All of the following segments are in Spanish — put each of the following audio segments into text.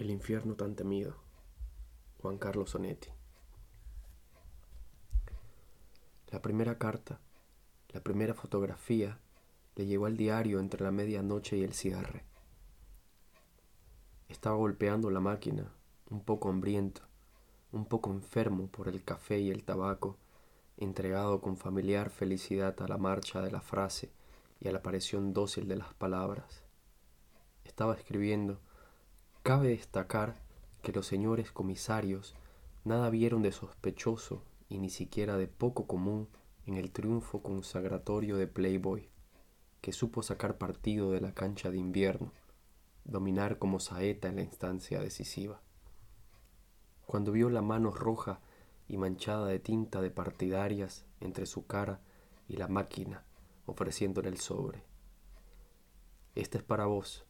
El infierno tan temido. Juan Carlos Sonetti. La primera carta, la primera fotografía, le llegó al diario entre la medianoche y el cierre. Estaba golpeando la máquina, un poco hambriento, un poco enfermo por el café y el tabaco, entregado con familiar felicidad a la marcha de la frase y a la aparición dócil de las palabras. Estaba escribiendo Cabe destacar que los señores comisarios nada vieron de sospechoso y ni siquiera de poco común en el triunfo consagratorio de Playboy, que supo sacar partido de la cancha de invierno, dominar como saeta en la instancia decisiva. Cuando vio la mano roja y manchada de tinta de partidarias entre su cara y la máquina, ofreciéndole el sobre. Este es para vos,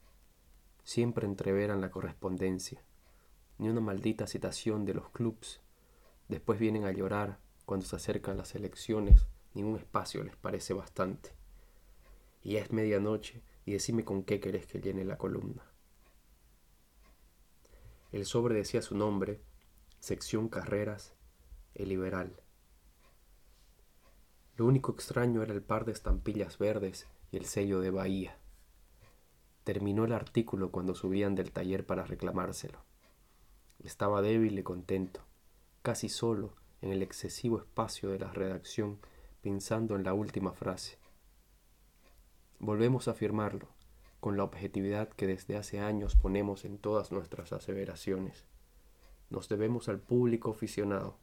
siempre entreveran la correspondencia, ni una maldita citación de los clubs. Después vienen a llorar cuando se acercan las elecciones, ningún espacio les parece bastante. Y ya es medianoche y decime con qué querés que llene la columna. El sobre decía su nombre, sección carreras, el liberal. Lo único extraño era el par de estampillas verdes y el sello de Bahía. Terminó el artículo cuando subían del taller para reclamárselo. Estaba débil y contento, casi solo en el excesivo espacio de la redacción, pensando en la última frase. Volvemos a afirmarlo, con la objetividad que desde hace años ponemos en todas nuestras aseveraciones. Nos debemos al público aficionado.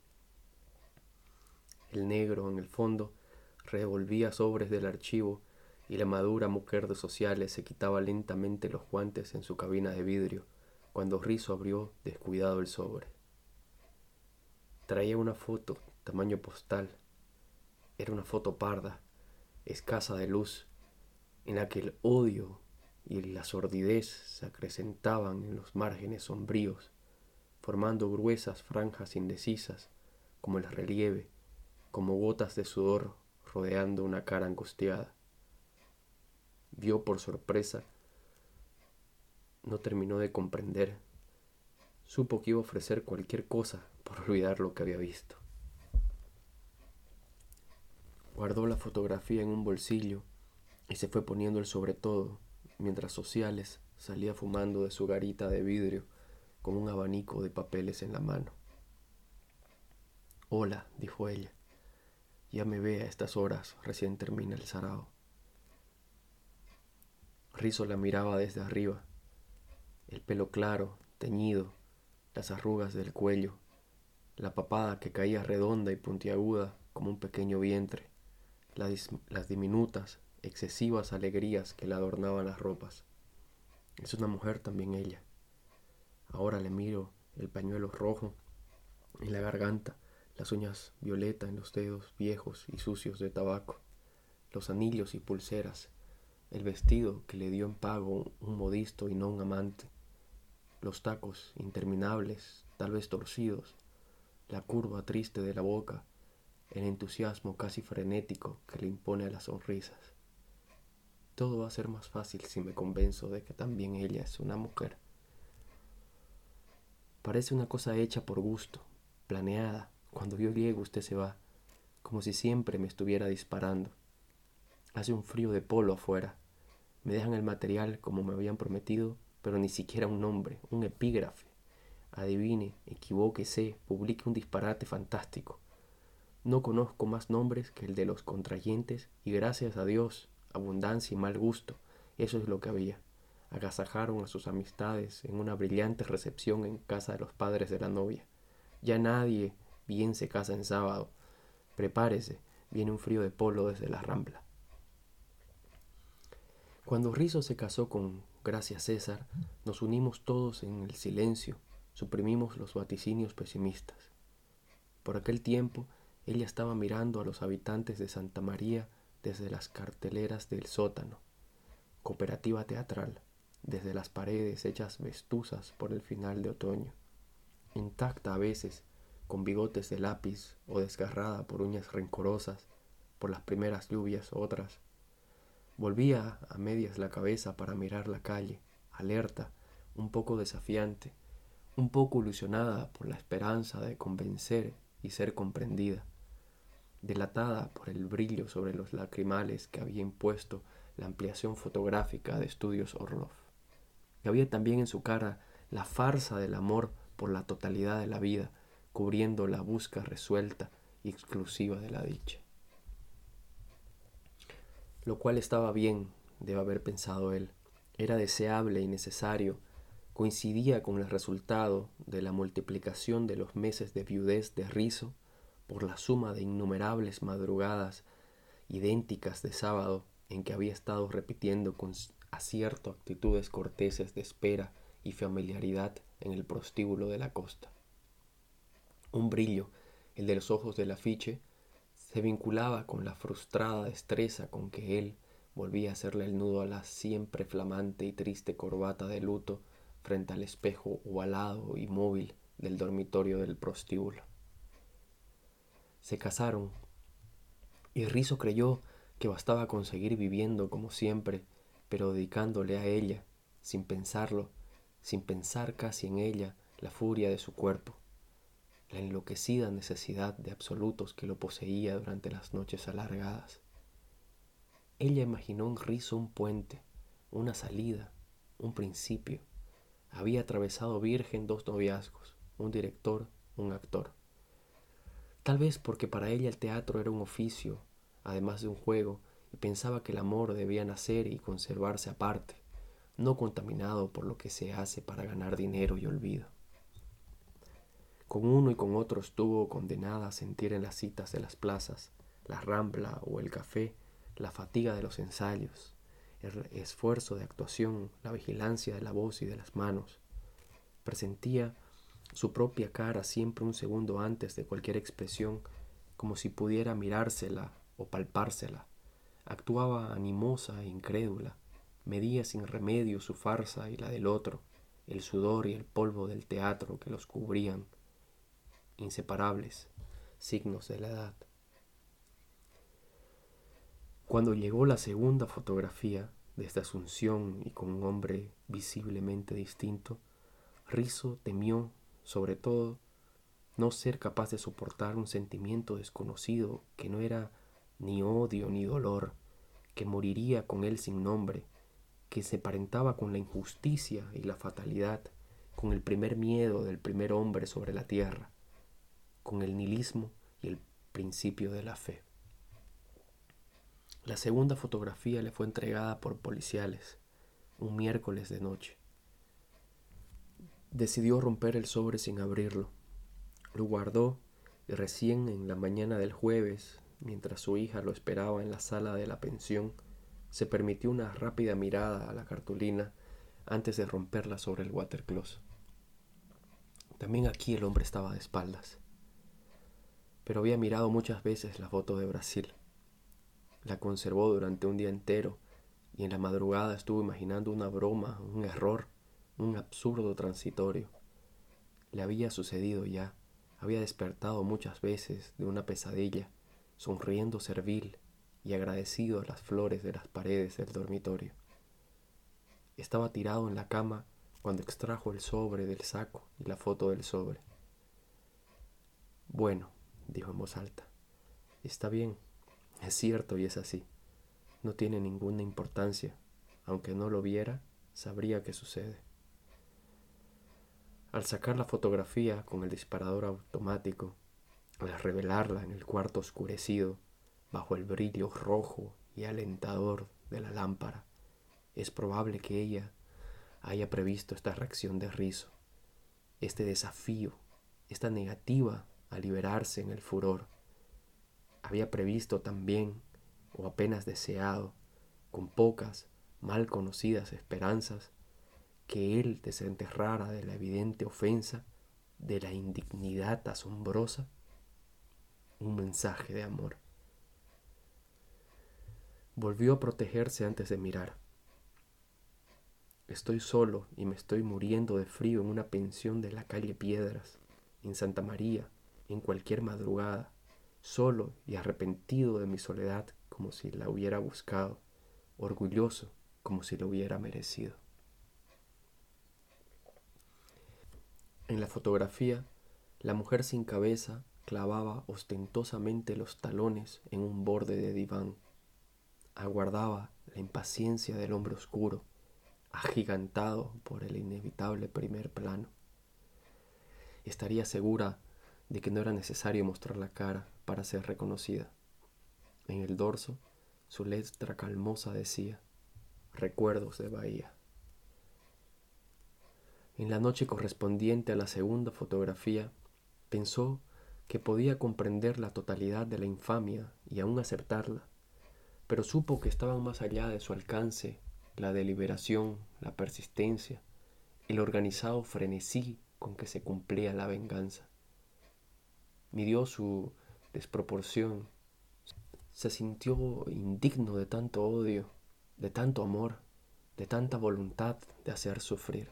El negro, en el fondo, revolvía sobres del archivo y la madura mujer de sociales se quitaba lentamente los guantes en su cabina de vidrio cuando Rizo abrió descuidado el sobre. Traía una foto, tamaño postal. Era una foto parda, escasa de luz, en la que el odio y la sordidez se acrecentaban en los márgenes sombríos, formando gruesas franjas indecisas, como el relieve, como gotas de sudor rodeando una cara angustiada vio por sorpresa, no terminó de comprender. Supo que iba a ofrecer cualquier cosa por olvidar lo que había visto. Guardó la fotografía en un bolsillo y se fue poniendo el sobre todo, mientras Sociales salía fumando de su garita de vidrio con un abanico de papeles en la mano. Hola, dijo ella. Ya me ve a estas horas, recién termina el sarao. Rizo la miraba desde arriba, el pelo claro, teñido, las arrugas del cuello, la papada que caía redonda y puntiaguda como un pequeño vientre, las, diminutas, excesivas alegrías que le adornaban las ropas. Es una mujer también ella. Ahora le miro el pañuelo rojo en la garganta, las uñas violeta en los dedos viejos y sucios de tabaco, los anillos y pulseras el vestido que le dio en pago un modisto y no un amante, los tacos interminables, tal vez torcidos, la curva triste de la boca, el entusiasmo casi frenético que le impone a las sonrisas. Todo va a ser más fácil si me convenzo de que también ella es una mujer. Parece una cosa hecha por gusto, planeada. Cuando yo llego usted se va, como si siempre me estuviera disparando. Hace un frío de polo afuera. Me dejan el material como me habían prometido, pero ni siquiera un nombre, un epígrafe. Adivine, equivóquese, publique un disparate fantástico. No conozco más nombres que el de los contrayentes y gracias a Dios, abundancia y mal gusto, eso es lo que había. Agasajaron a sus amistades en una brillante recepción en casa de los padres de la novia. Ya nadie bien se casa en sábado. Prepárese, viene un frío de polo desde la rambla. Cuando Rizo se casó con Gracia César, nos unimos todos en el silencio, suprimimos los vaticinios pesimistas. Por aquel tiempo, ella estaba mirando a los habitantes de Santa María desde las carteleras del sótano, cooperativa teatral, desde las paredes hechas vestuzas por el final de otoño, intacta a veces, con bigotes de lápiz o desgarrada por uñas rencorosas, por las primeras lluvias otras, Volvía a medias la cabeza para mirar la calle, alerta, un poco desafiante, un poco ilusionada por la esperanza de convencer y ser comprendida, delatada por el brillo sobre los lacrimales que había impuesto la ampliación fotográfica de Estudios Orlov. Y había también en su cara la farsa del amor por la totalidad de la vida, cubriendo la busca resuelta y exclusiva de la dicha. Lo cual estaba bien, debe haber pensado él, era deseable y necesario, coincidía con el resultado de la multiplicación de los meses de viudez de rizo por la suma de innumerables madrugadas idénticas de sábado en que había estado repitiendo con acierto actitudes corteses de espera y familiaridad en el prostíbulo de la costa. Un brillo, el de los ojos del afiche, se vinculaba con la frustrada destreza con que él volvía a hacerle el nudo a la siempre flamante y triste corbata de luto frente al espejo ovalado y móvil del dormitorio del prostíbulo. Se casaron, y Rizo creyó que bastaba con seguir viviendo como siempre, pero dedicándole a ella, sin pensarlo, sin pensar casi en ella, la furia de su cuerpo, la enloquecida necesidad de absolutos que lo poseía durante las noches alargadas. Ella imaginó un rizo, un puente, una salida, un principio. Había atravesado virgen dos noviazgos, un director, un actor. Tal vez porque para ella el teatro era un oficio, además de un juego, y pensaba que el amor debía nacer y conservarse aparte, no contaminado por lo que se hace para ganar dinero y olvido. Con uno y con otro estuvo condenada a sentir en las citas de las plazas, la rambla o el café, la fatiga de los ensayos, el esfuerzo de actuación, la vigilancia de la voz y de las manos. Presentía su propia cara siempre un segundo antes de cualquier expresión, como si pudiera mirársela o palpársela. Actuaba animosa e incrédula, medía sin remedio su farsa y la del otro, el sudor y el polvo del teatro que los cubrían, inseparables, signos de la edad. Cuando llegó la segunda fotografía de esta asunción y con un hombre visiblemente distinto, Rizo temió, sobre todo, no ser capaz de soportar un sentimiento desconocido que no era ni odio ni dolor, que moriría con él sin nombre, que se parentaba con la injusticia y la fatalidad, con el primer miedo del primer hombre sobre la tierra, con el nihilismo y el principio de la fe. La segunda fotografía le fue entregada por policiales un miércoles de noche. Decidió romper el sobre sin abrirlo. Lo guardó y recién en la mañana del jueves, mientras su hija lo esperaba en la sala de la pensión, se permitió una rápida mirada a la cartulina antes de romperla sobre el watercloset. También aquí el hombre estaba de espaldas, pero había mirado muchas veces la foto de Brasil. La conservó durante un día entero y en la madrugada estuvo imaginando una broma, un error, un absurdo transitorio. Le había sucedido ya, había despertado muchas veces de una pesadilla, sonriendo servil y agradecido a las flores de las paredes del dormitorio. Estaba tirado en la cama cuando extrajo el sobre del saco y la foto del sobre. Bueno, dijo en voz alta, está bien, es cierto y es así. No tiene ninguna importancia. Aunque no lo viera, sabría qué sucede. Al sacar la fotografía con el disparador automático, al revelarla en el cuarto oscurecido, bajo el brillo rojo y alentador de la lámpara, es probable que ella haya previsto esta reacción de rizo, este desafío, esta negativa a liberarse en el furor había previsto también, o apenas deseado, con pocas, mal conocidas esperanzas, que él desenterrara de la evidente ofensa, de la indignidad asombrosa, un mensaje de amor. Volvió a protegerse antes de mirar. Estoy solo y me estoy muriendo de frío en una pensión de la calle Piedras, en Santa María, en cualquier madrugada solo y arrepentido de mi soledad como si la hubiera buscado, orgulloso como si lo hubiera merecido. En la fotografía, la mujer sin cabeza clavaba ostentosamente los talones en un borde de diván. Aguardaba la impaciencia del hombre oscuro, agigantado por el inevitable primer plano. Estaría segura de que no era necesario mostrar la cara para ser reconocida. En el dorso, su letra calmosa decía, Recuerdos de Bahía. En la noche correspondiente a la segunda fotografía, pensó que podía comprender la totalidad de la infamia y aún aceptarla, pero supo que estaban más allá de su alcance la deliberación, la persistencia, el organizado frenesí con que se cumplía la venganza. Midió su desproporción, se sintió indigno de tanto odio, de tanto amor, de tanta voluntad de hacer sufrir.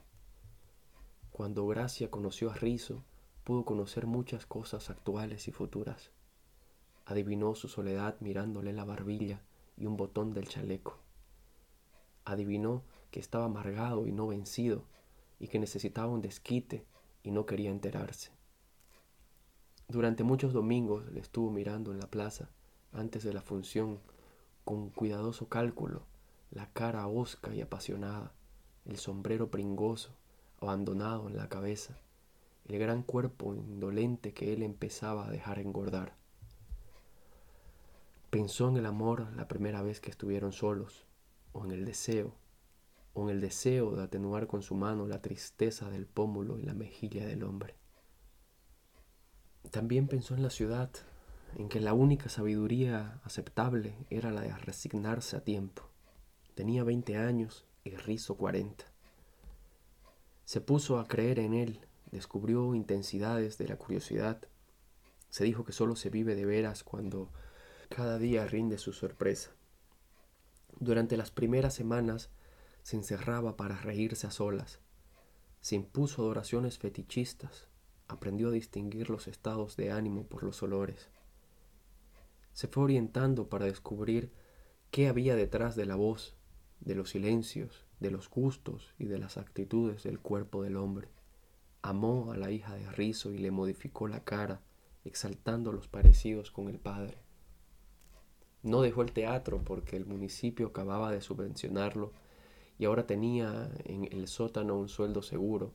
Cuando Gracia conoció a Rizo, pudo conocer muchas cosas actuales y futuras. Adivinó su soledad mirándole la barbilla y un botón del chaleco. Adivinó que estaba amargado y no vencido, y que necesitaba un desquite y no quería enterarse. Durante muchos domingos le estuvo mirando en la plaza, antes de la función, con cuidadoso cálculo, la cara hosca y apasionada, el sombrero pringoso, abandonado en la cabeza, el gran cuerpo indolente que él empezaba a dejar engordar. Pensó en el amor la primera vez que estuvieron solos, o en el deseo, o en el deseo de atenuar con su mano la tristeza del pómulo y la mejilla del hombre. También pensó en la ciudad, en que la única sabiduría aceptable era la de resignarse a tiempo. Tenía veinte años y rizo cuarenta. Se puso a creer en él descubrió intensidades de la curiosidad. Se dijo que solo se vive de veras cuando cada día rinde su sorpresa. Durante las primeras semanas se encerraba para reírse a solas. Se impuso adoraciones fetichistas. Aprendió a distinguir los estados de ánimo por los olores. Se fue orientando para descubrir qué había detrás de la voz, de los silencios, de los gustos y de las actitudes del cuerpo del hombre. Amó a la hija de Rizo y le modificó la cara, exaltando los parecidos con el padre. No dejó el teatro porque el municipio acababa de subvencionarlo y ahora tenía en el sótano un sueldo seguro,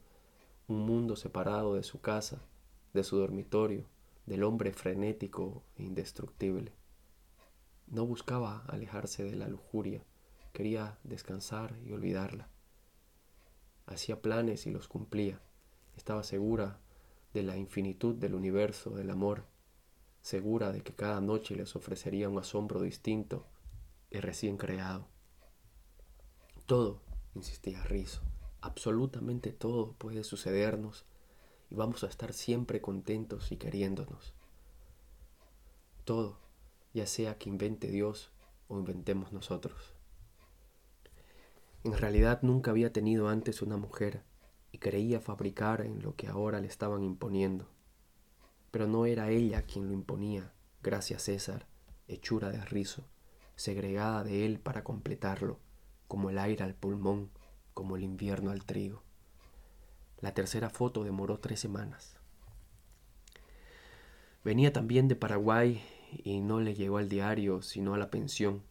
un mundo separado de su casa, de su dormitorio, del hombre frenético e indestructible. No buscaba alejarse de la lujuria, quería descansar y olvidarla. Hacía planes y los cumplía estaba segura de la infinitud del universo, del amor, segura de que cada noche les ofrecería un asombro distinto y recién creado. Todo, insistía Rizo, absolutamente todo puede sucedernos y vamos a estar siempre contentos y queriéndonos. Todo, ya sea que invente Dios o inventemos nosotros. En realidad nunca había tenido antes una mujer y creía fabricar en lo que ahora le estaban imponiendo. Pero no era ella quien lo imponía, gracias César, hechura de rizo, segregada de él para completarlo, como el aire al pulmón, como el invierno al trigo. La tercera foto demoró tres semanas. Venía también de Paraguay y no le llegó al diario, sino a la pensión,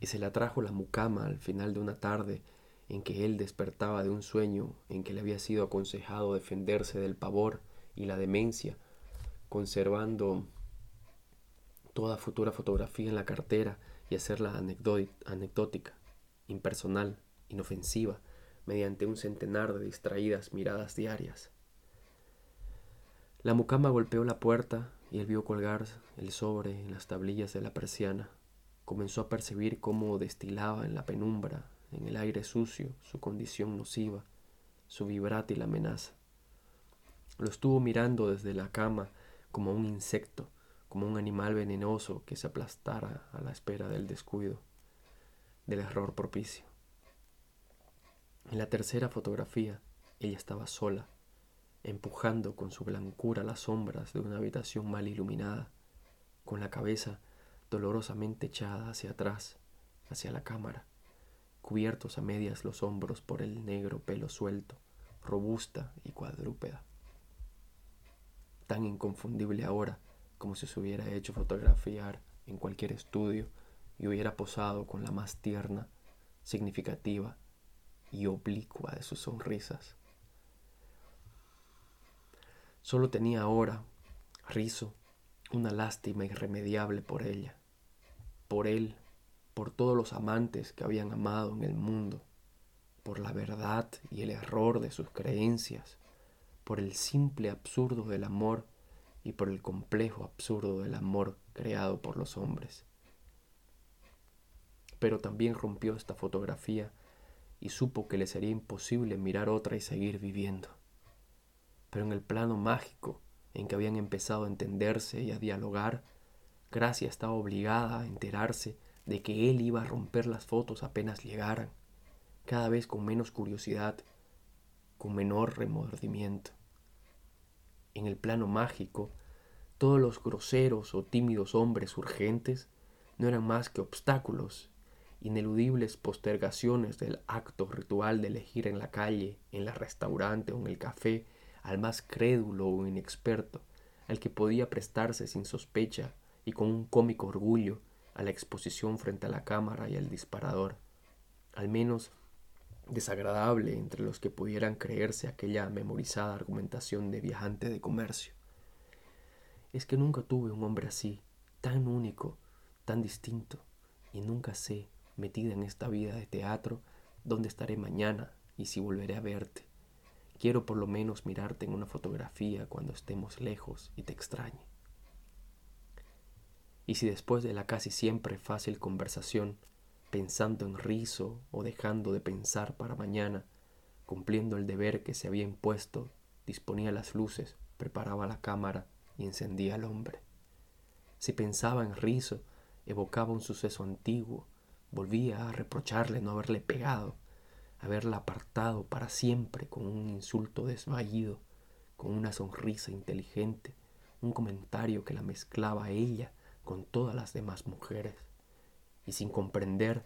y se la trajo la mucama al final de una tarde en que él despertaba de un sueño en que le había sido aconsejado defenderse del pavor y la demencia, conservando toda futura fotografía en la cartera y hacerla anecdótica, impersonal, inofensiva, mediante un centenar de distraídas miradas diarias. La mucama golpeó la puerta y él vio colgar el sobre en las tablillas de la persiana. Comenzó a percibir cómo destilaba en la penumbra en el aire sucio, su condición nociva, su vibrátil amenaza. Lo estuvo mirando desde la cama como un insecto, como un animal venenoso que se aplastara a la espera del descuido, del error propicio. En la tercera fotografía, ella estaba sola, empujando con su blancura las sombras de una habitación mal iluminada, con la cabeza dolorosamente echada hacia atrás, hacia la cámara cubiertos a medias los hombros por el negro pelo suelto, robusta y cuadrúpeda. tan inconfundible ahora como si se hubiera hecho fotografiar en cualquier estudio y hubiera posado con la más tierna, significativa y oblicua de sus sonrisas. Solo tenía ahora, rizo, una lástima irremediable por ella, por él, por todos los amantes que habían amado en el mundo, por la verdad y el error de sus creencias, por el simple absurdo del amor y por el complejo absurdo del amor creado por los hombres. Pero también rompió esta fotografía y supo que le sería imposible mirar otra y seguir viviendo. Pero en el plano mágico en que habían empezado a entenderse y a dialogar, Gracia estaba obligada a enterarse de que él iba a romper las fotos apenas llegaran, cada vez con menos curiosidad, con menor remordimiento. En el plano mágico, todos los groseros o tímidos hombres urgentes no eran más que obstáculos, ineludibles postergaciones del acto ritual de elegir en la calle, en el restaurante o en el café al más crédulo o inexperto, al que podía prestarse sin sospecha y con un cómico orgullo a la exposición frente a la cámara y al disparador, al menos desagradable entre los que pudieran creerse aquella memorizada argumentación de viajante de comercio. Es que nunca tuve un hombre así, tan único, tan distinto, y nunca sé, metida en esta vida de teatro, dónde estaré mañana y si volveré a verte. Quiero por lo menos mirarte en una fotografía cuando estemos lejos y te extrañe. Y si después de la casi siempre fácil conversación, pensando en rizo o dejando de pensar para mañana, cumpliendo el deber que se había impuesto, disponía las luces, preparaba la cámara y encendía al hombre. Si pensaba en rizo, evocaba un suceso antiguo, volvía a reprocharle no haberle pegado, haberla apartado para siempre con un insulto desvaído, con una sonrisa inteligente, un comentario que la mezclaba a ella con todas las demás mujeres, y sin comprender,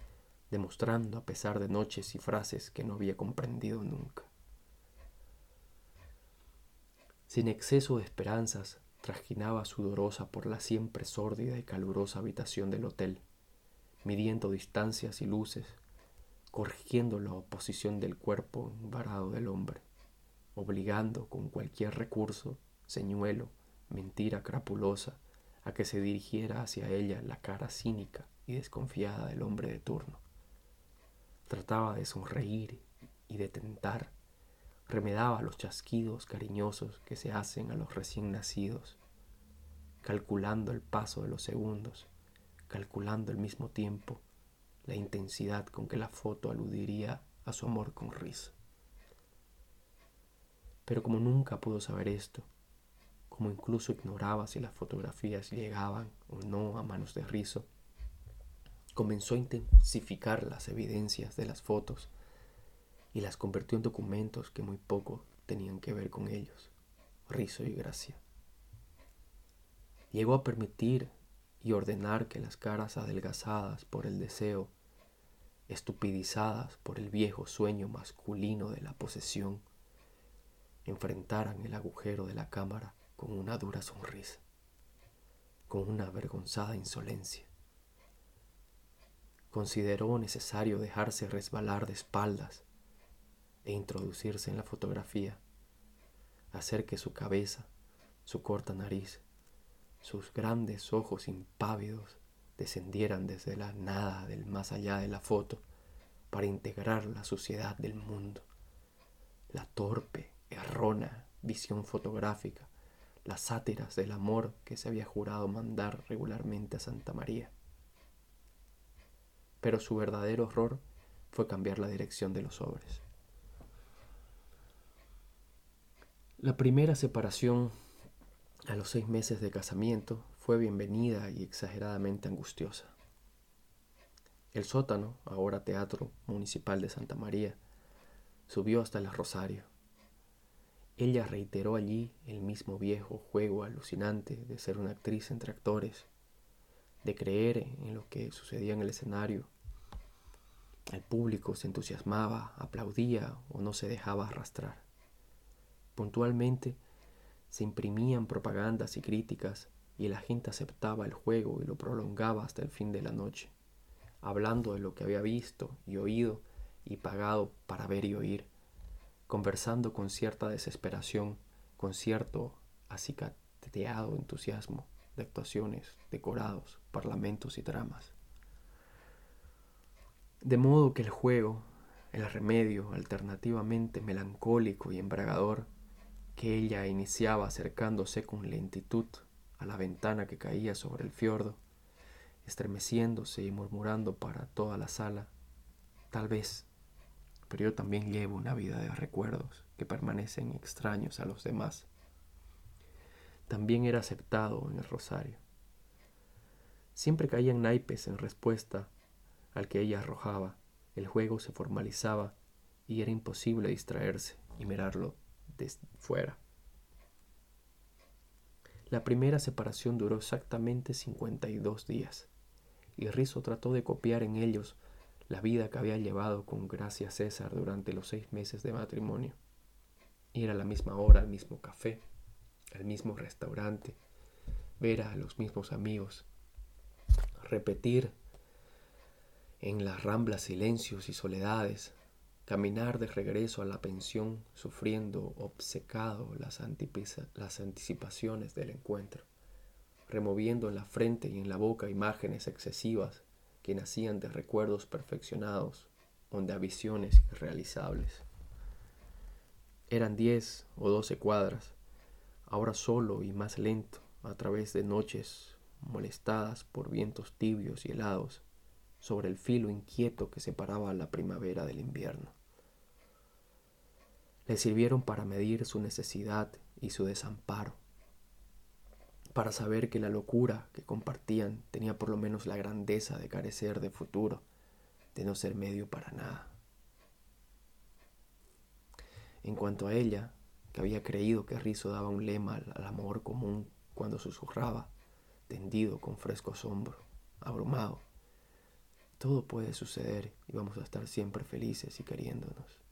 demostrando a pesar de noches y frases que no había comprendido nunca. Sin exceso de esperanzas, trajinaba sudorosa por la siempre sórdida y calurosa habitación del hotel, midiendo distancias y luces, corrigiendo la oposición del cuerpo varado del hombre, obligando con cualquier recurso, señuelo, mentira crapulosa, a que se dirigiera hacia ella la cara cínica y desconfiada del hombre de turno. Trataba de sonreír y de tentar, remedaba los chasquidos cariñosos que se hacen a los recién nacidos, calculando el paso de los segundos, calculando al mismo tiempo la intensidad con que la foto aludiría a su amor con risa. Pero como nunca pudo saber esto, como incluso ignoraba si las fotografías llegaban o no a manos de Rizo, comenzó a intensificar las evidencias de las fotos y las convirtió en documentos que muy poco tenían que ver con ellos, Rizo y Gracia. Llegó a permitir y ordenar que las caras adelgazadas por el deseo estupidizadas por el viejo sueño masculino de la posesión, enfrentaran el agujero de la cámara con una dura sonrisa, con una avergonzada insolencia. Consideró necesario dejarse resbalar de espaldas e introducirse en la fotografía, hacer que su cabeza, su corta nariz, sus grandes ojos impávidos descendieran desde la nada del más allá de la foto para integrar la suciedad del mundo, la torpe, errona visión fotográfica, las sátiras del amor que se había jurado mandar regularmente a Santa María. Pero su verdadero horror fue cambiar la dirección de los sobres. La primera separación a los seis meses de casamiento fue bienvenida y exageradamente angustiosa. El sótano, ahora Teatro Municipal de Santa María, subió hasta el Rosario. Ella reiteró allí el mismo viejo juego alucinante de ser una actriz entre actores, de creer en lo que sucedía en el escenario. El público se entusiasmaba, aplaudía o no se dejaba arrastrar. Puntualmente Se imprimían propagandas y críticas y la gente aceptaba el juego y lo prolongaba hasta el fin de la noche, hablando de lo que había visto y oído y pagado para ver y oír, conversando con cierta desesperación, con cierto acicateado entusiasmo de actuaciones, decorados, parlamentos y dramas. De modo que el juego, el remedio alternativamente melancólico y embragador que ella iniciaba acercándose con lentitud a la ventana que caía sobre el fiordo, estremeciéndose y murmurando para toda la sala, tal vez, pero yo también llevo una vida de recuerdos que permanecen extraños a los demás. También era aceptado en el rosario. Siempre caían naipes en respuesta al que ella arrojaba, el juego se formalizaba y era imposible distraerse y mirarlo fuera. La primera separación duró exactamente 52 días, y Rizo trató de copiar en ellos la vida que había llevado con Gracia César durante los seis meses de matrimonio. Ir a la misma hora al mismo café, al mismo restaurante, ver a los mismos amigos, repetir en las ramblas silencios y soledades, caminar de regreso a la pensión sufriendo obcecado las, las anticipaciones del encuentro, removiendo en la frente y en la boca imágenes excesivas que nacían de recuerdos perfeccionados o de visiones irrealizables. Eran diez o doce cuadras, ahora solo y más lento, a través de noches molestadas por vientos tibios y helados, sobre el filo inquieto que separaba la primavera del invierno. Le sirvieron para medir su necesidad y su desamparo, para saber que la locura que compartían tenía por lo menos la grandeza de carecer de futuro, de no ser medio para nada. En cuanto a ella, que había creído que Rizo daba un lema al amor común cuando susurraba, tendido con fresco asombro, abrumado, todo puede suceder y vamos a estar siempre felices y queriéndonos.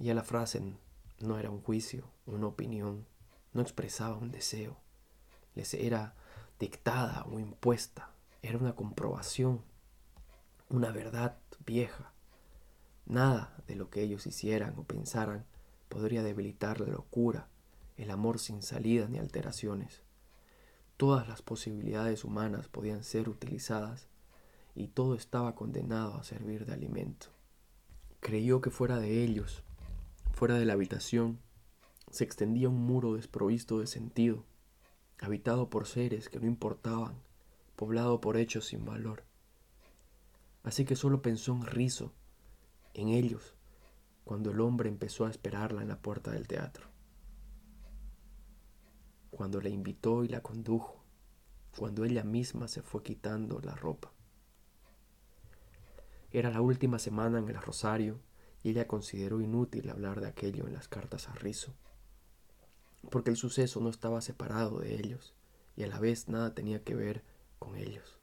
Ya la frase no era un juicio, una opinión, no expresaba un deseo, les era dictada o impuesta, era una comprobación, una verdad vieja. Nada de lo que ellos hicieran o pensaran podría debilitar la locura, el amor sin salida ni alteraciones. Todas las posibilidades humanas podían ser utilizadas y todo estaba condenado a servir de alimento. Creyó que fuera de ellos, fuera de la habitación, se extendía un muro desprovisto de sentido, habitado por seres que no importaban, poblado por hechos sin valor. Así que solo pensó en Rizo, en ellos, cuando el hombre empezó a esperarla en la puerta del teatro cuando la invitó y la condujo, cuando ella misma se fue quitando la ropa. Era la última semana en el rosario y ella consideró inútil hablar de aquello en las cartas a Rizo, porque el suceso no estaba separado de ellos y a la vez nada tenía que ver con ellos,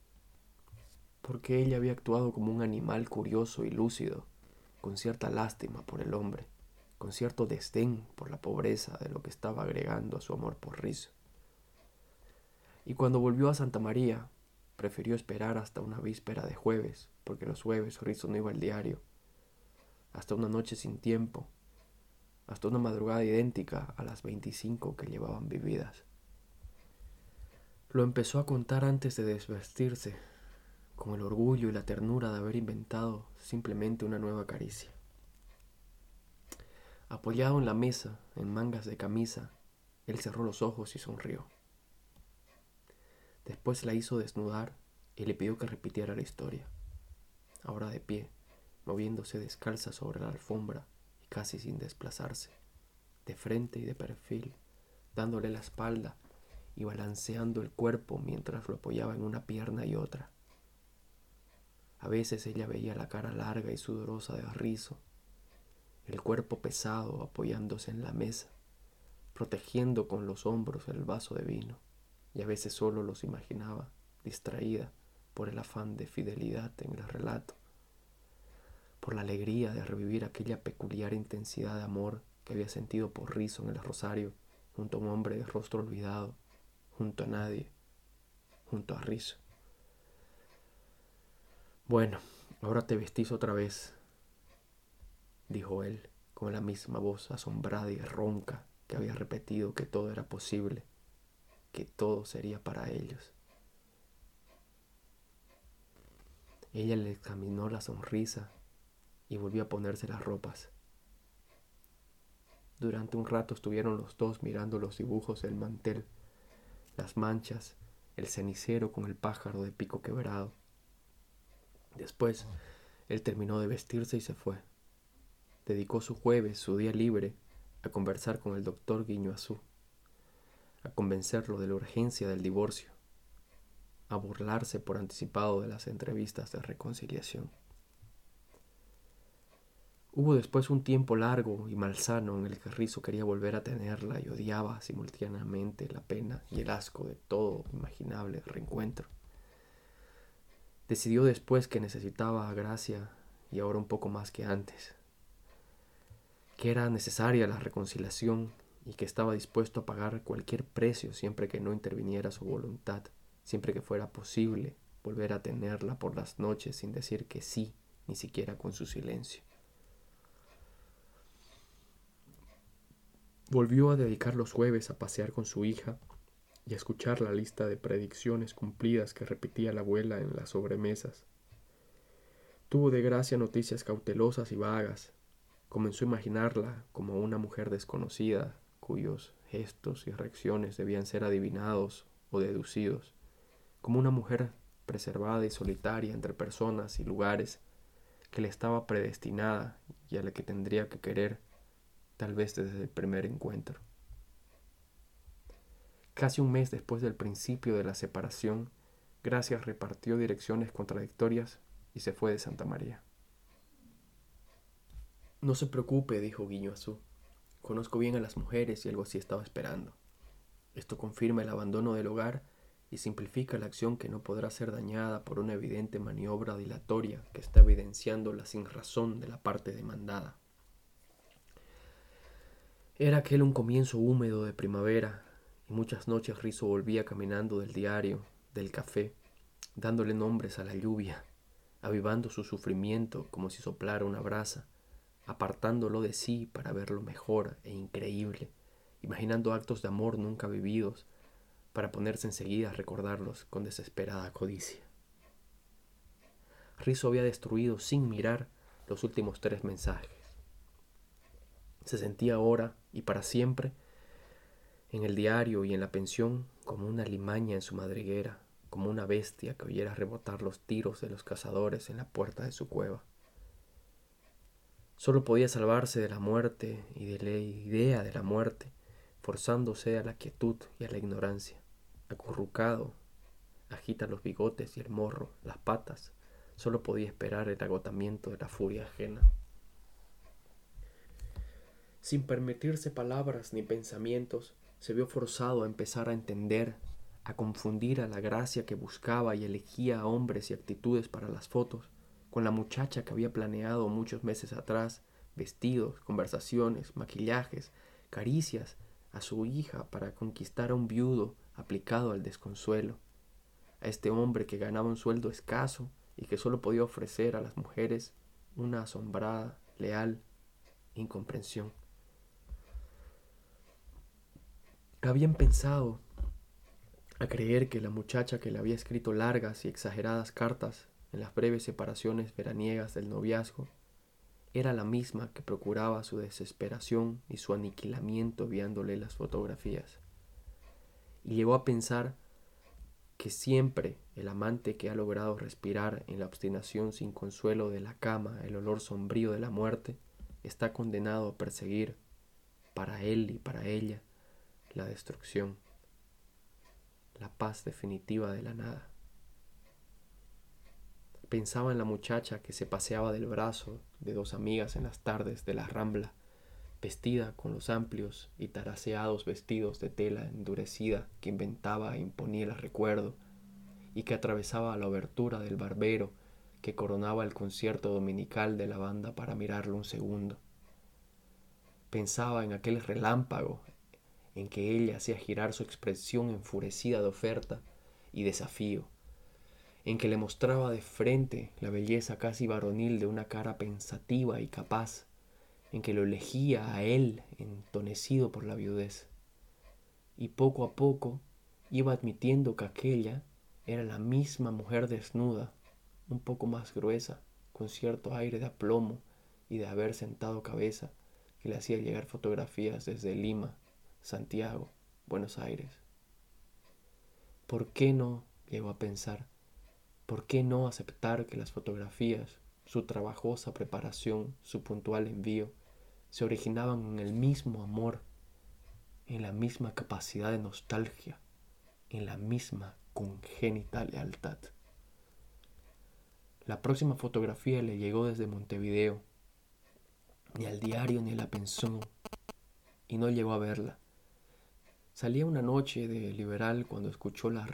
porque ella había actuado como un animal curioso y lúcido, con cierta lástima por el hombre, con cierto desdén por la pobreza de lo que estaba agregando a su amor por Rizo. Y cuando volvió a Santa María, prefirió esperar hasta una víspera de jueves, porque los jueves Rizo no iba al diario, hasta una noche sin tiempo, hasta una madrugada idéntica a las veinticinco que llevaban vividas. Lo empezó a contar antes de desvestirse, con el orgullo y la ternura de haber inventado simplemente una nueva caricia. Apoyado en la mesa, en mangas de camisa, él cerró los ojos y sonrió. Después la hizo desnudar y le pidió que repitiera la historia. Ahora de pie, moviéndose descalza sobre la alfombra y casi sin desplazarse, de frente y de perfil, dándole la espalda y balanceando el cuerpo mientras lo apoyaba en una pierna y otra. A veces ella veía la cara larga y sudorosa de rizo el cuerpo pesado apoyándose en la mesa, protegiendo con los hombros el vaso de vino, y a veces solo los imaginaba, distraída por el afán de fidelidad en el relato, por la alegría de revivir aquella peculiar intensidad de amor que había sentido por Rizo en el Rosario, junto a un hombre de rostro olvidado, junto a nadie, junto a Rizo. Bueno, ahora te vestís otra vez, dijo él, con la misma voz asombrada y ronca que había repetido que todo era posible, que todo sería para ellos. Ella le examinó la sonrisa y volvió a ponerse las ropas. Durante un rato estuvieron los dos mirando los dibujos del mantel, las manchas, el cenicero con el pájaro de pico quebrado. Después, él terminó de vestirse y se fue. Dedicó su jueves, su día libre, a conversar con el doctor Guiñoazú, a convencerlo de la urgencia del divorcio, a burlarse por anticipado de las entrevistas de reconciliación. Hubo después un tiempo largo y malsano en el que Rizo quería volver a tenerla y odiaba simultáneamente la pena y el asco de todo imaginable reencuentro. Decidió después que necesitaba a Gracia y ahora un poco más que antes, que era necesaria la reconciliación y que estaba dispuesto a pagar cualquier precio siempre que no interviniera su voluntad, siempre que fuera posible volver a tenerla por las noches sin decir que sí, ni siquiera con su silencio. Volvió a dedicar los jueves a pasear con su hija y a escuchar la lista de predicciones cumplidas que repetía la abuela en las sobremesas. Tuvo de gracia noticias cautelosas y vagas. Comenzó a imaginarla como una mujer desconocida, cuyos gestos y reacciones debían ser adivinados o deducidos, como una mujer preservada y solitaria entre personas y lugares que le estaba predestinada y a la que tendría que querer tal vez desde el primer encuentro. Casi un mes después del principio de la separación, Gracias repartió direcciones contradictorias y se fue de Santa María. No se preocupe, dijo Guiño Azú. Conozco bien a las mujeres y algo así estaba esperando. Esto confirma el abandono del hogar y simplifica la acción que no podrá ser dañada por una evidente maniobra dilatoria que está evidenciando la sinrazón de la parte demandada. Era aquel un comienzo húmedo de primavera, y muchas noches Rizo volvía caminando del diario, del café, dándole nombres a la lluvia, avivando su sufrimiento como si soplara una brasa, apartándolo de sí para verlo mejor e increíble, imaginando actos de amor nunca vividos, para ponerse enseguida a recordarlos con desesperada codicia. Rizo había destruido sin mirar los últimos tres mensajes se sentía ahora y para siempre en el diario y en la pensión como una limaña en su madriguera, como una bestia que oyera rebotar los tiros de los cazadores en la puerta de su cueva. Solo podía salvarse de la muerte y de la idea de la muerte, forzándose a la quietud y a la ignorancia. Acurrucado, agita los bigotes y el morro, las patas, solo podía esperar el agotamiento de la furia ajena sin permitirse palabras ni pensamientos, se vio forzado a empezar a entender, a confundir a la gracia que buscaba y elegía a hombres y actitudes para las fotos, con la muchacha que había planeado muchos meses atrás, vestidos, conversaciones, maquillajes, caricias a su hija para conquistar a un viudo aplicado al desconsuelo, a este hombre que ganaba un sueldo escaso y que solo podía ofrecer a las mujeres una asombrada, leal incomprensión. Habían pensado a creer que la muchacha que le había escrito largas y exageradas cartas en las breves separaciones veraniegas del noviazgo era la misma que procuraba su desesperación y su aniquilamiento enviándole las fotografías. Y llegó a pensar que siempre el amante que ha logrado respirar en la obstinación sin consuelo de la cama el olor sombrío de la muerte está condenado a perseguir para él y para ella la destrucción, la paz definitiva de la nada. Pensaba en la muchacha que se paseaba del brazo de dos amigas en las tardes de la rambla, vestida con los amplios y taraseados vestidos de tela endurecida que inventaba e imponía el recuerdo, y que atravesaba la abertura del barbero que coronaba el concierto dominical de la banda para mirarlo un segundo Pensaba en aquel relámpago en que ella hacía girar su expresión enfurecida de oferta y desafío, en que le mostraba de frente la belleza casi varonil de una cara pensativa y capaz, en que lo elegía a él entonecido por la viudez. Y poco a poco iba admitiendo que aquella era la misma mujer desnuda, un poco más gruesa, con cierto aire de aplomo y de haber sentado cabeza, que le hacía llegar fotografías desde Lima Santiago, Buenos Aires. ¿Por qué no, llegó a pensar, por qué no aceptar que las fotografías, su trabajosa preparación, su puntual envío, se originaban en el mismo amor, en la misma capacidad de nostalgia, en la misma congénita lealtad? La próxima fotografía le llegó desde Montevideo. Ni al diario ni la pensó, y no llegó a verla. Salía una noche de liberal cuando escuchó la,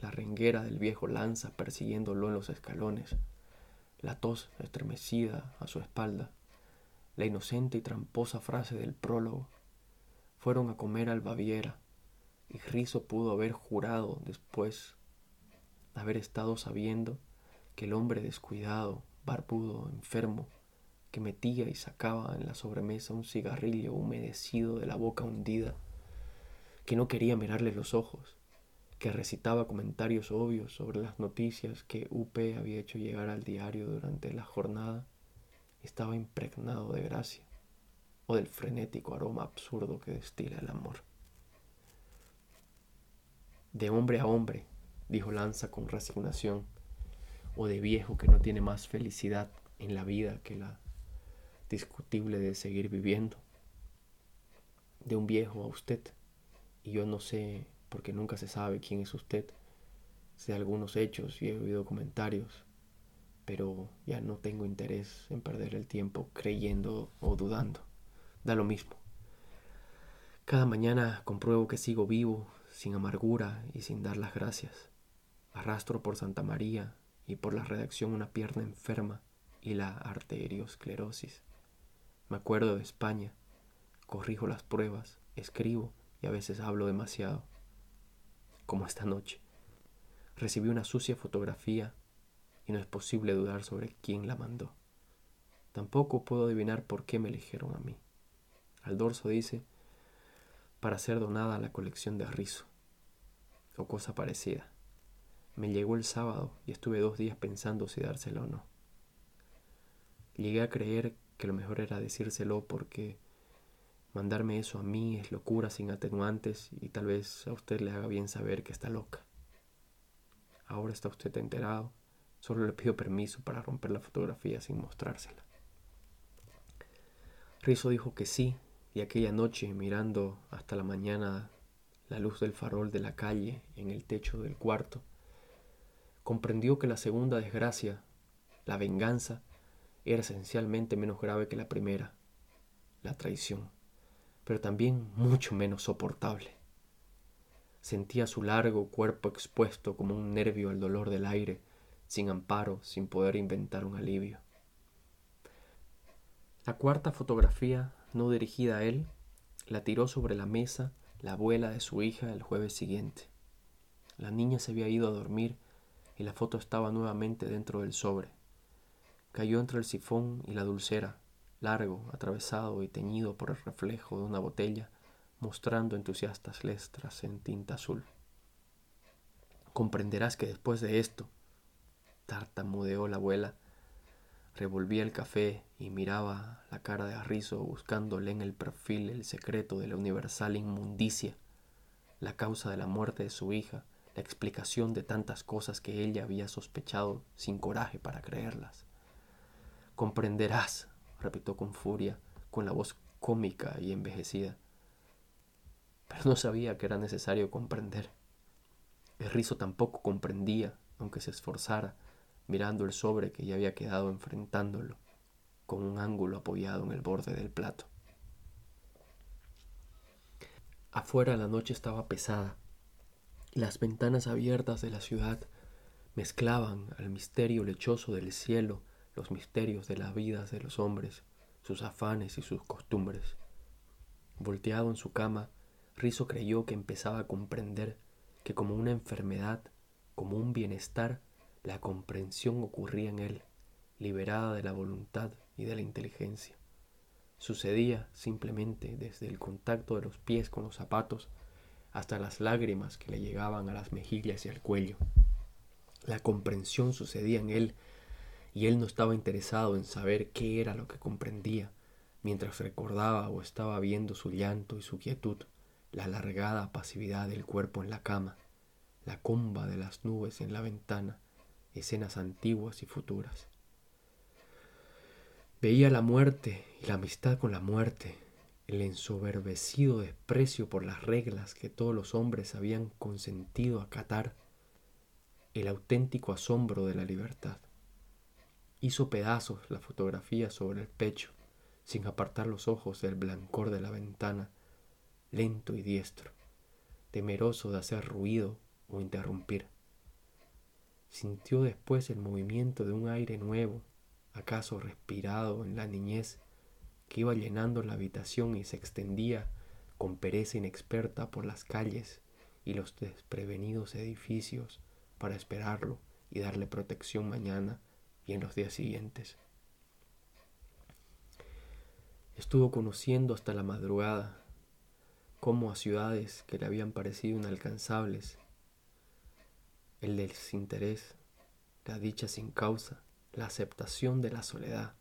la renguera del viejo Lanza persiguiéndolo en los escalones, la tos estremecida a su espalda, la inocente y tramposa frase del prólogo. Fueron a comer al Baviera, y Rizo pudo haber jurado después haber estado sabiendo que el hombre descuidado, barbudo, enfermo, que metía y sacaba en la sobremesa un cigarrillo humedecido de la boca hundida, que no quería mirarle los ojos, que recitaba comentarios obvios sobre las noticias que UP había hecho llegar al diario durante la jornada, estaba impregnado de gracia o del frenético aroma absurdo que destila el amor. De hombre a hombre, dijo Lanza con resignación, o de viejo que no tiene más felicidad en la vida que la discutible de seguir viviendo. De un viejo a usted, y yo no sé, porque nunca se sabe quién es usted, sé algunos hechos y he oído comentarios, pero ya no tengo interés en perder el tiempo creyendo o dudando. Da lo mismo. Cada mañana compruebo que sigo vivo, sin amargura y sin dar las gracias. Arrastro por Santa María y por la redacción una pierna enferma y la arteriosclerosis. Me acuerdo de España, corrijo las pruebas, escribo a veces hablo demasiado, como esta noche. Recibí una sucia fotografía y no es posible dudar sobre quién la mandó. Tampoco puedo adivinar por qué me eligieron a mí. Al dorso dice, para ser donada a la colección de Arrizo, o cosa parecida. Me llegó el sábado y estuve dos días pensando si dárselo o no. Llegué a creer que lo mejor era decírselo porque Mandarme eso a mí es locura sin atenuantes y tal vez a usted le haga bien saber que está loca. Ahora está usted enterado. Solo le pido permiso para romper la fotografía sin mostrársela. Rizo dijo que sí, y aquella noche, mirando hasta la mañana la luz del farol de la calle en el techo del cuarto, comprendió que la segunda desgracia, la venganza, era esencialmente menos grave que la primera, la traición pero también mucho menos soportable. Sentía su largo cuerpo expuesto como un nervio al dolor del aire, sin amparo, sin poder inventar un alivio. La cuarta fotografía, no dirigida a él, la tiró sobre la mesa la abuela de su hija el jueves siguiente. La niña se había ido a dormir y la foto estaba nuevamente dentro del sobre. Cayó entre el sifón y la dulcera, largo, atravesado y teñido por el reflejo de una botella, mostrando entusiastas lestras en tinta azul. Comprenderás que después de esto, tartamudeó la abuela, revolvía el café y miraba la cara de Arrizo buscándole en el perfil el secreto de la universal inmundicia, la causa de la muerte de su hija, la explicación de tantas cosas que ella había sospechado sin coraje para creerlas. Comprenderás, repitió con furia, con la voz cómica y envejecida. Pero no sabía que era necesario comprender. El rizo tampoco comprendía, aunque se esforzara, mirando el sobre que ya había quedado enfrentándolo, con un ángulo apoyado en el borde del plato. Afuera la noche estaba pesada. Las ventanas abiertas de la ciudad mezclaban al misterio lechoso del cielo los misterios de las vidas de los hombres, sus afanes y sus costumbres, Volteado en su cama, Rizo creyó que empezaba a comprender que como una enfermedad, como un bienestar, la comprensión ocurría en él, liberada de la voluntad y de la inteligencia. Sucedía simplemente desde el contacto de los pies con los zapatos hasta las lágrimas que le llegaban a las mejillas y al cuello. La comprensión sucedía en él y él no estaba interesado en saber qué era lo que comprendía, mientras recordaba o estaba viendo su llanto y su quietud, la alargada pasividad del cuerpo en la cama, la comba de las nubes en la ventana, escenas antiguas y futuras. Veía la muerte y la amistad con la muerte, el ensoberbecido desprecio por las reglas que todos los hombres habían consentido acatar, el auténtico asombro de la libertad. Hizo pedazos la fotografía sobre el pecho, sin apartar los ojos del blancor de la ventana, lento y diestro, temeroso de hacer ruido o interrumpir. Sintió después el movimiento de un aire nuevo, acaso respirado en la niñez, que iba llenando la habitación y se extendía con pereza inexperta por las calles y los desprevenidos edificios para esperarlo y darle protección mañana y en los días siguientes. Estuvo conociendo hasta la madrugada cómo a ciudades que le habían parecido inalcanzables, el desinterés, la dicha sin causa, la aceptación de la soledad.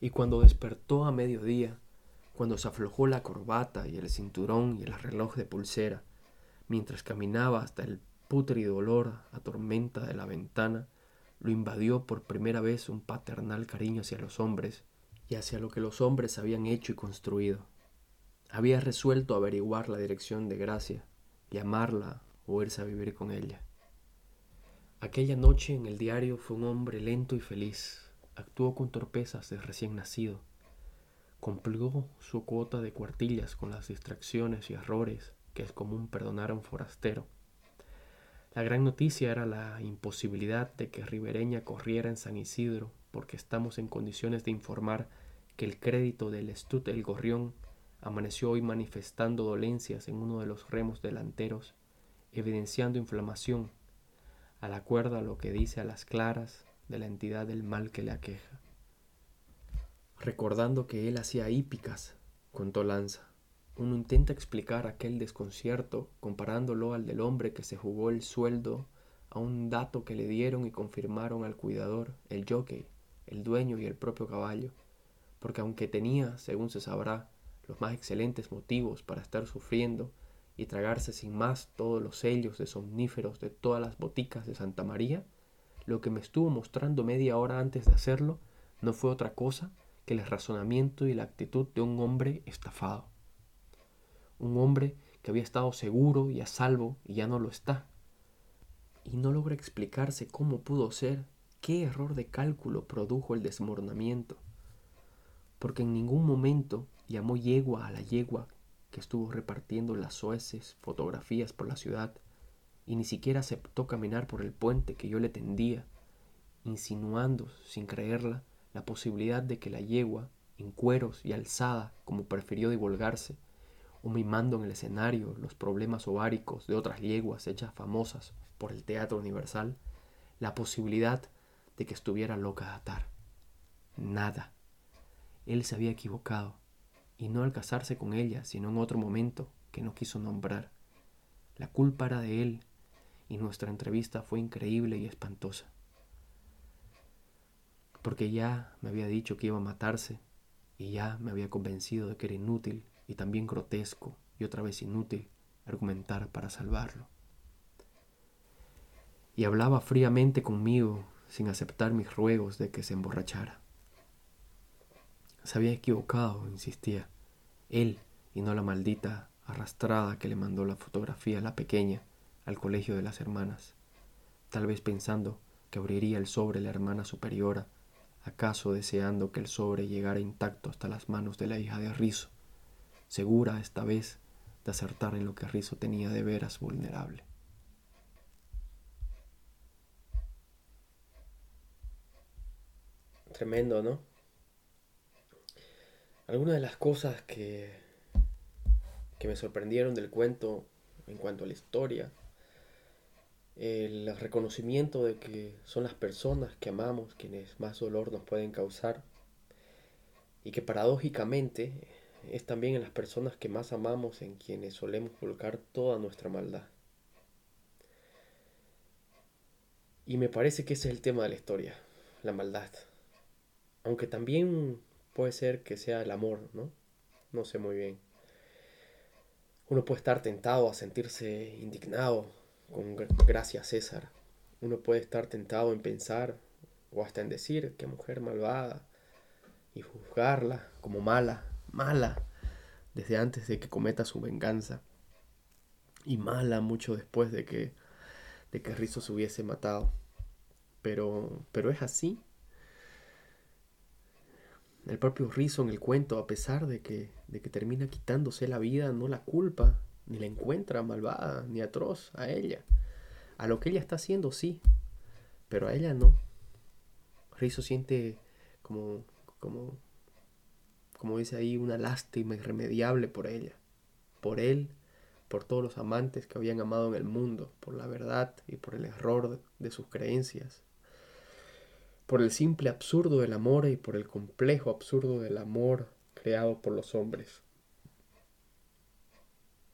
Y cuando despertó a mediodía, cuando se aflojó la corbata y el cinturón y el reloj de pulsera, mientras caminaba hasta el pútrido olor a tormenta de la ventana, lo invadió por primera vez un paternal cariño hacia los hombres y hacia lo que los hombres habían hecho y construido. Había resuelto averiguar la dirección de Gracia y amarla o irse a vivir con ella. Aquella noche en el diario fue un hombre lento y feliz. Actuó con torpezas de recién nacido. Cumplió su cuota de cuartillas con las distracciones y errores que es común perdonar a un forastero. La gran noticia era la imposibilidad de que Ribereña corriera en San Isidro, porque estamos en condiciones de informar que el crédito del Estut El Gorrión amaneció hoy manifestando dolencias en uno de los remos delanteros, evidenciando inflamación al acuerdo a lo que dice a las claras de la entidad del mal que le aqueja. Recordando que él hacía hípicas, contó Lanza. Uno intenta explicar aquel desconcierto comparándolo al del hombre que se jugó el sueldo a un dato que le dieron y confirmaron al cuidador, el jockey, el dueño y el propio caballo, porque aunque tenía, según se sabrá, los más excelentes motivos para estar sufriendo, y tragarse sin más todos los sellos de somníferos de todas las boticas de Santa María, lo que me estuvo mostrando media hora antes de hacerlo no fue otra cosa que el razonamiento y la actitud de un hombre estafado. Un hombre que había estado seguro y a salvo y ya no lo está. Y no logra explicarse cómo pudo ser, qué error de cálculo produjo el desmoronamiento. Porque en ningún momento llamó yegua a la yegua que estuvo repartiendo las soeces fotografías por la ciudad y ni siquiera aceptó caminar por el puente que yo le tendía, insinuando, sin creerla, la posibilidad de que la yegua, en cueros y alzada, como prefirió divulgarse, o mimando en el escenario los problemas ováricos de otras yeguas hechas famosas por el teatro universal, la posibilidad de que estuviera loca de atar. Nada. Él se había equivocado y no al casarse con ella, sino en otro momento que no quiso nombrar. La culpa era de él, y nuestra entrevista fue increíble y espantosa. Porque ya me había dicho que iba a matarse, y ya me había convencido de que era inútil y también grotesco y otra vez inútil argumentar para salvarlo. Y hablaba fríamente conmigo sin aceptar mis ruegos de que se emborrachara. Se había equivocado, insistía. Él y no la maldita arrastrada que le mandó la fotografía a la pequeña al colegio de las hermanas, tal vez pensando que abriría el sobre la hermana superiora, acaso deseando que el sobre llegara intacto hasta las manos de la hija de Rizo, segura esta vez de acertar en lo que Rizo tenía de veras vulnerable. Tremendo, ¿no? Algunas de las cosas que que me sorprendieron del cuento en cuanto a la historia. El reconocimiento de que son las personas que amamos quienes más dolor nos pueden causar. Y que paradójicamente es también en las personas que más amamos en quienes solemos volcar toda nuestra maldad. Y me parece que ese es el tema de la historia, la maldad. Aunque también puede ser que sea el amor, ¿no? No sé muy bien. Uno puede estar tentado a sentirse indignado con gracias César. Uno puede estar tentado en pensar o hasta en decir que mujer malvada y juzgarla como mala, mala, desde antes de que cometa su venganza y mala mucho después de que de que Rizzo se hubiese matado. Pero, pero es así. El propio Rizzo en el cuento, a pesar de que, de que termina quitándose la vida, no la culpa, ni la encuentra malvada, ni atroz a ella. A lo que ella está haciendo, sí, pero a ella no. Rizzo siente como, como, como dice ahí, una lástima irremediable por ella, por él por todos los amantes que habían amado en el mundo, por la verdad y por el error de sus creencias, por el simple absurdo del amor y por el complejo absurdo del amor creado por los hombres.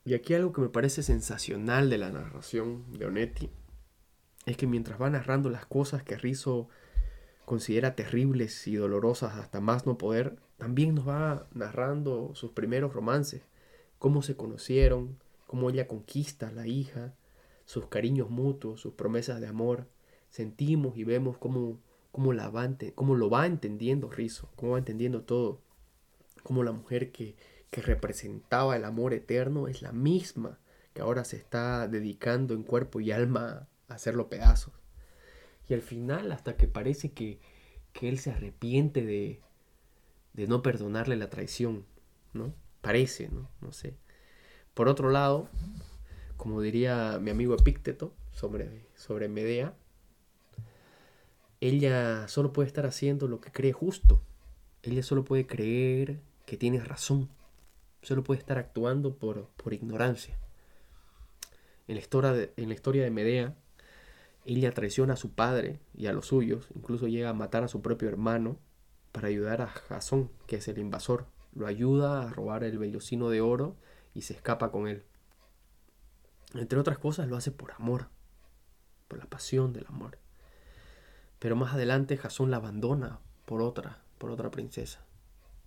Y aquí algo que me parece sensacional de la narración de Onetti es que mientras va narrando las cosas que Rizzo considera terribles y dolorosas hasta más no poder, también nos va narrando sus primeros romances, cómo se conocieron, cómo ella conquista a la hija, sus cariños mutuos, sus promesas de amor. Sentimos y vemos cómo, cómo, la va, cómo lo va entendiendo Rizo, cómo va entendiendo todo. Cómo la mujer que, que representaba el amor eterno es la misma que ahora se está dedicando en cuerpo y alma a hacerlo pedazos. Y al final, hasta que parece que, que él se arrepiente de, de no perdonarle la traición, ¿no? Parece, ¿no? No sé. Por otro lado, como diría mi amigo Epícteto sobre, sobre Medea, ella solo puede estar haciendo lo que cree justo. Ella solo puede creer que tiene razón. Solo puede estar actuando por, por ignorancia. En la, historia en la historia de Medea, ella traiciona a su padre y a los suyos, incluso llega a matar a su propio hermano para ayudar a Jasón, que es el invasor. Lo ayuda a robar el vellocino de oro y se escapa con él. Entre otras cosas lo hace por amor, por la pasión del amor. Pero más adelante Jasón la abandona por otra, por otra princesa.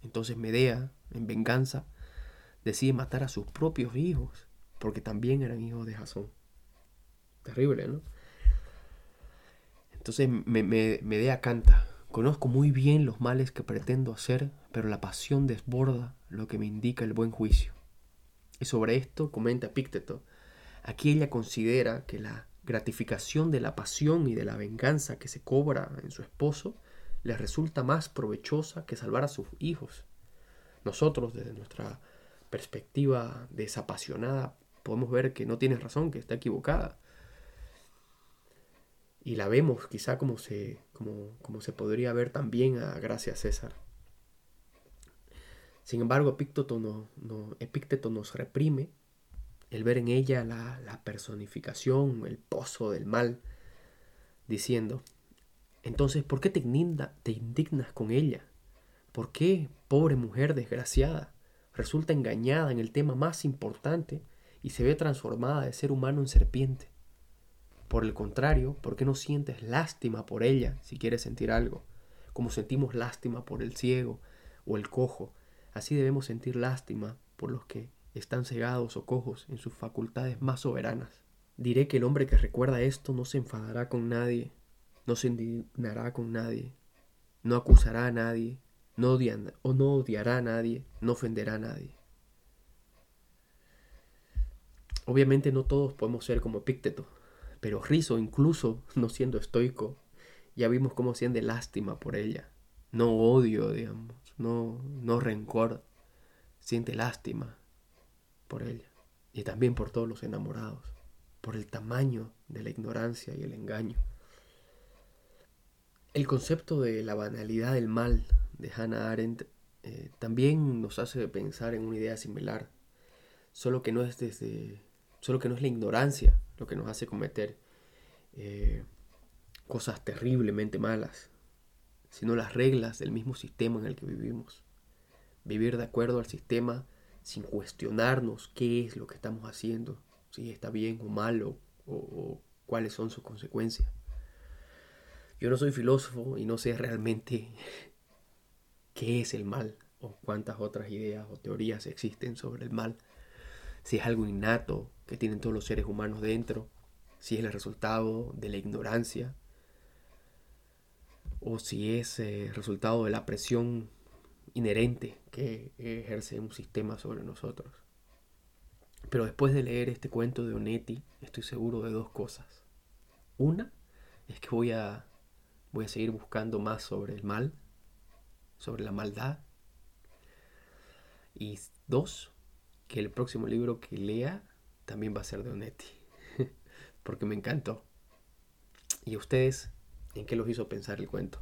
Entonces Medea, en venganza, decide matar a sus propios hijos, porque también eran hijos de Jasón. Terrible, ¿no? Entonces Medea canta, conozco muy bien los males que pretendo hacer, pero la pasión desborda lo que me indica el buen juicio. Y sobre esto comenta Pícteto. Aquí ella considera que la gratificación de la pasión y de la venganza que se cobra en su esposo le resulta más provechosa que salvar a sus hijos. Nosotros, desde nuestra perspectiva desapasionada, podemos ver que no tiene razón, que está equivocada. Y la vemos quizá como se, como, como se podría ver también a Gracia César. Sin embargo, Epícteto, no, no, nos reprime el ver en ella la, la personificación, el pozo del mal, diciendo, entonces, ¿por qué te, te indignas con ella? ¿Por qué, pobre mujer desgraciada, resulta engañada en el tema más importante y se ve transformada de ser humano en serpiente? Por el contrario, ¿por qué no sientes lástima por ella si quieres sentir algo? Como sentimos lástima por el ciego o el cojo, Así debemos sentir lástima por los que están cegados o cojos en sus facultades más soberanas. Diré que el hombre que recuerda esto no se enfadará con nadie, no se indignará con nadie, no acusará a nadie, no o no odiará a nadie, no ofenderá a nadie. Obviamente no todos podemos ser como Epícteto, pero Rizo, incluso no siendo estoico, ya vimos cómo siente lástima por ella, no odio, digamos no, no rencor, siente lástima por ella. Y también por todos los enamorados, por el tamaño de la ignorancia y el engaño. El concepto de la banalidad del mal de Hannah Arendt eh, también nos hace pensar en una idea similar. solo que no es desde, solo que no es la ignorancia lo que nos hace cometer eh, cosas terriblemente malas, sino las reglas del mismo sistema en el que vivimos. Vivir de acuerdo al sistema sin cuestionarnos qué es lo que estamos haciendo, si está bien o malo, o cuáles son sus consecuencias. Yo no soy filósofo y no sé realmente qué es el mal o cuántas otras ideas o teorías existen sobre el mal. Si es algo innato que tienen todos los seres humanos dentro, si es el resultado de la ignorancia o si es el eh, resultado de la presión inherente que ejerce un sistema sobre nosotros. Pero después de leer este cuento de Onetti, estoy seguro de dos cosas. Una es que voy a Voy a seguir buscando más sobre el mal, sobre la maldad. Y dos, que el próximo libro que lea también va a ser de Onetti, porque me encantó. ¿Y ustedes en qué los hizo pensar el cuento?